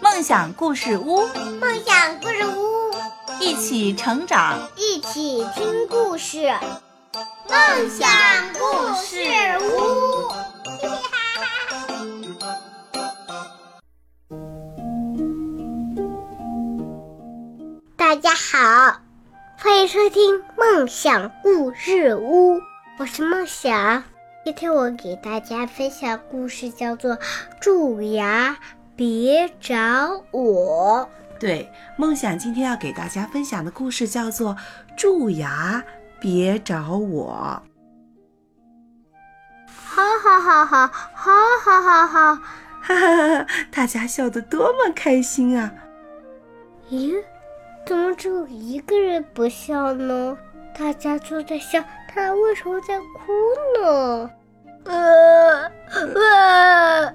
梦想故事屋，梦想故事屋，一起成长，一起听故事。梦想故事屋，大家好，欢迎收听梦想故事屋，我是梦想。今天我给大家分享故事，叫做《蛀牙别找我》。对，梦想今天要给大家分享的故事叫做《蛀牙别找我》。好好好好好好好好，哈哈哈！大家笑得多么开心啊！咦，怎么只有一个人不笑呢？大家都在笑。他为什么在哭呢？呃呃，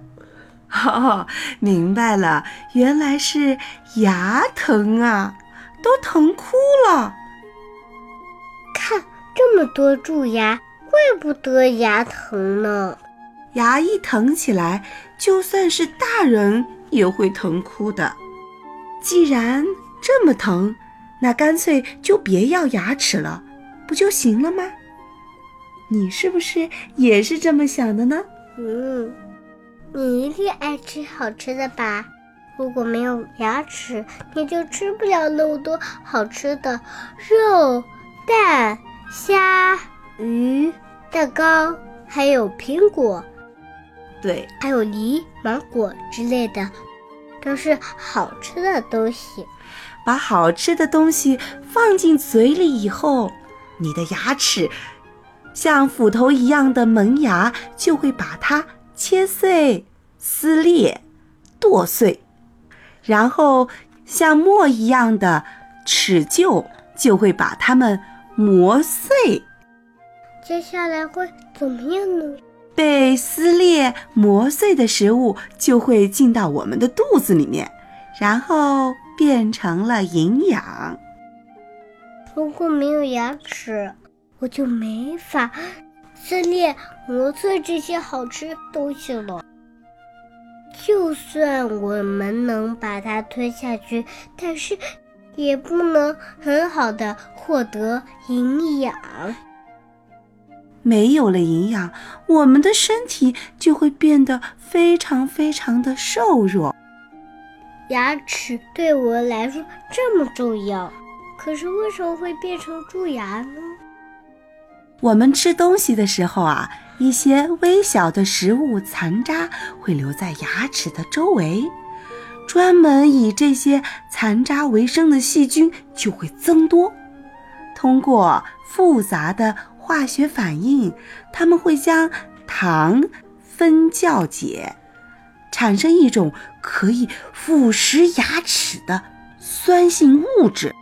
哦，明白了，原来是牙疼啊，都疼哭了。看这么多蛀牙，怪不得牙疼呢。牙一疼起来，就算是大人也会疼哭的。既然这么疼，那干脆就别要牙齿了，不就行了吗？你是不是也是这么想的呢？嗯，你一定爱吃好吃的吧？如果没有牙齿，你就吃不了那么多好吃的肉、蛋、虾、鱼、蛋糕，还有苹果，对，还有梨、芒果之类的，都是好吃的东西。把好吃的东西放进嘴里以后，你的牙齿。像斧头一样的门牙就会把它切碎、撕裂、剁碎，然后像磨一样的齿臼就会把它们磨碎。接下来会怎么样呢？被撕裂、磨碎的食物就会进到我们的肚子里面，然后变成了营养。如果没有牙齿。我就没法撕裂、磨碎这些好吃东西了。就算我们能把它吞下去，但是也不能很好的获得营养。没有了营养，我们的身体就会变得非常非常的瘦弱。牙齿对我来说这么重要，可是为什么会变成蛀牙呢？我们吃东西的时候啊，一些微小的食物残渣会留在牙齿的周围，专门以这些残渣为生的细菌就会增多。通过复杂的化学反应，它们会将糖分酵解，产生一种可以腐蚀牙齿的酸性物质，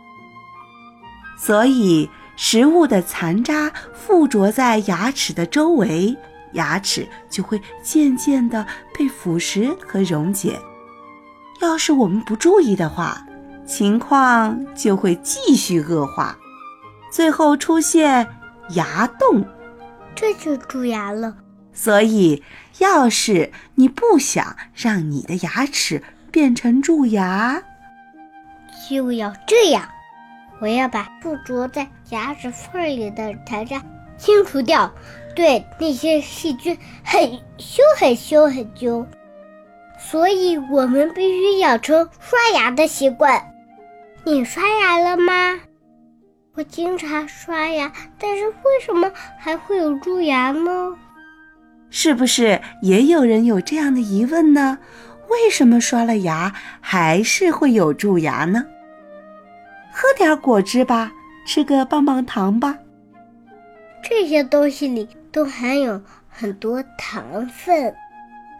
所以。食物的残渣附着在牙齿的周围，牙齿就会渐渐地被腐蚀和溶解。要是我们不注意的话，情况就会继续恶化，最后出现牙洞，这就蛀牙了。所以，要是你不想让你的牙齿变成蛀牙，就要这样。我要把附着在牙齿缝里的残渣清除掉，对那些细菌很凶很凶很凶。所以我们必须养成刷牙的习惯。你刷牙了吗？我经常刷牙，但是为什么还会有蛀牙呢？是不是也有人有这样的疑问呢？为什么刷了牙还是会有蛀牙呢？喝点果汁吧，吃个棒棒糖吧。这些东西里都含有很多糖分，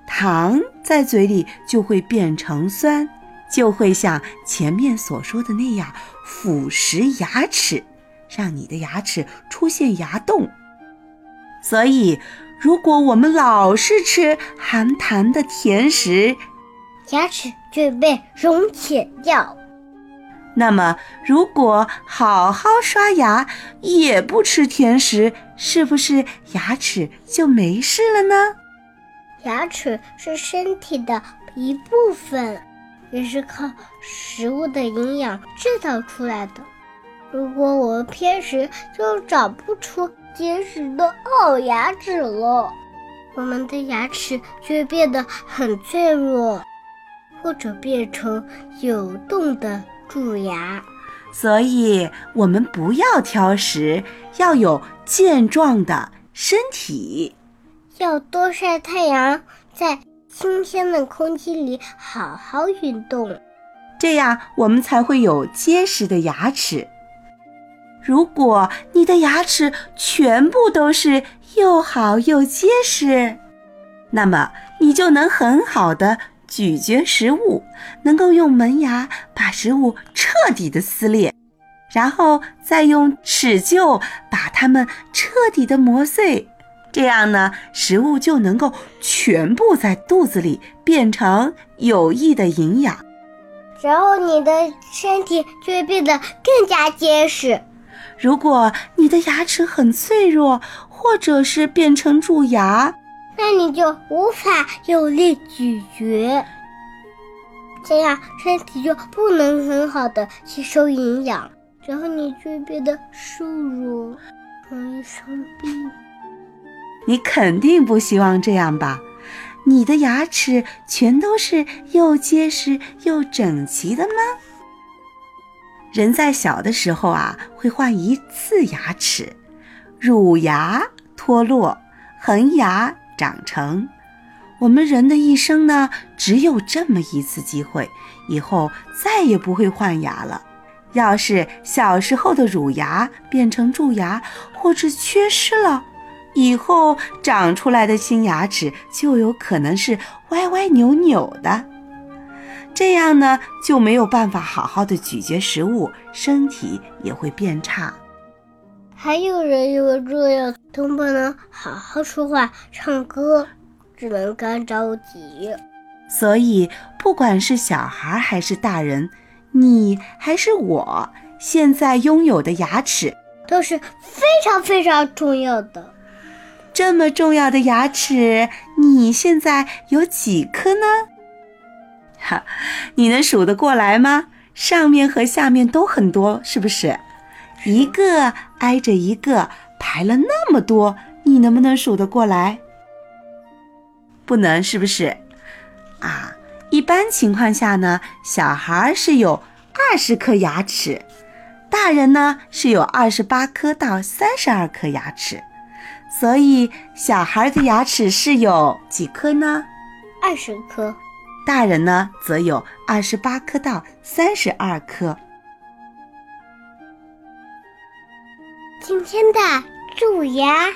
糖在嘴里就会变成酸，就会像前面所说的那样腐蚀牙齿，让你的牙齿出现牙洞。所以，如果我们老是吃含糖的甜食，牙齿就会被溶解掉。那么，如果好好刷牙，也不吃甜食，是不是牙齿就没事了呢？牙齿是身体的一部分，也是靠食物的营养制造出来的。如果我们偏食，就长不出结实的好牙齿了，我们的牙齿就会变得很脆弱，或者变成有洞的蛀牙。所以，我们不要挑食，要有健壮的身体，要多晒太阳，在新鲜的空气里好好运动，这样我们才会有结实的牙齿。如果你的牙齿全部都是又好又结实，那么你就能很好的咀嚼食物，能够用门牙把食物彻底的撕裂，然后再用齿臼把它们彻底的磨碎。这样呢，食物就能够全部在肚子里变成有益的营养，然后你的身体就会变得更加结实。如果你的牙齿很脆弱，或者是变成蛀牙，那你就无法用力咀嚼，这样身体就不能很好的吸收营养，然后你就会变得瘦弱，容易生病。你肯定不希望这样吧？你的牙齿全都是又结实又整齐的吗？人在小的时候啊，会换一次牙齿，乳牙脱落，恒牙长成。我们人的一生呢，只有这么一次机会，以后再也不会换牙了。要是小时候的乳牙变成蛀牙，或者缺失了，以后长出来的新牙齿就有可能是歪歪扭扭的。这样呢，就没有办法好好的咀嚼食物，身体也会变差。还有人因为这样都不能好好说话、唱歌，只能干着急。所以，不管是小孩还是大人，你还是我，现在拥有的牙齿都是非常非常重要的。这么重要的牙齿，你现在有几颗呢？哈，你能数得过来吗？上面和下面都很多，是不是？一个挨着一个排了那么多，你能不能数得过来？不能，是不是？啊，一般情况下呢，小孩是有二十颗牙齿，大人呢是有二十八颗到三十二颗牙齿，所以小孩的牙齿是有几颗呢？二十颗。大人呢，则有二十八颗到三十二颗。天的蛀牙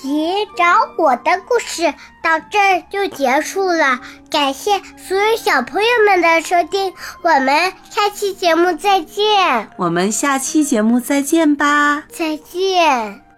别找我的故事到这儿就结束了，感谢所有小朋友们的收听，我们下期节目再见。我们下期节目再见吧，再见。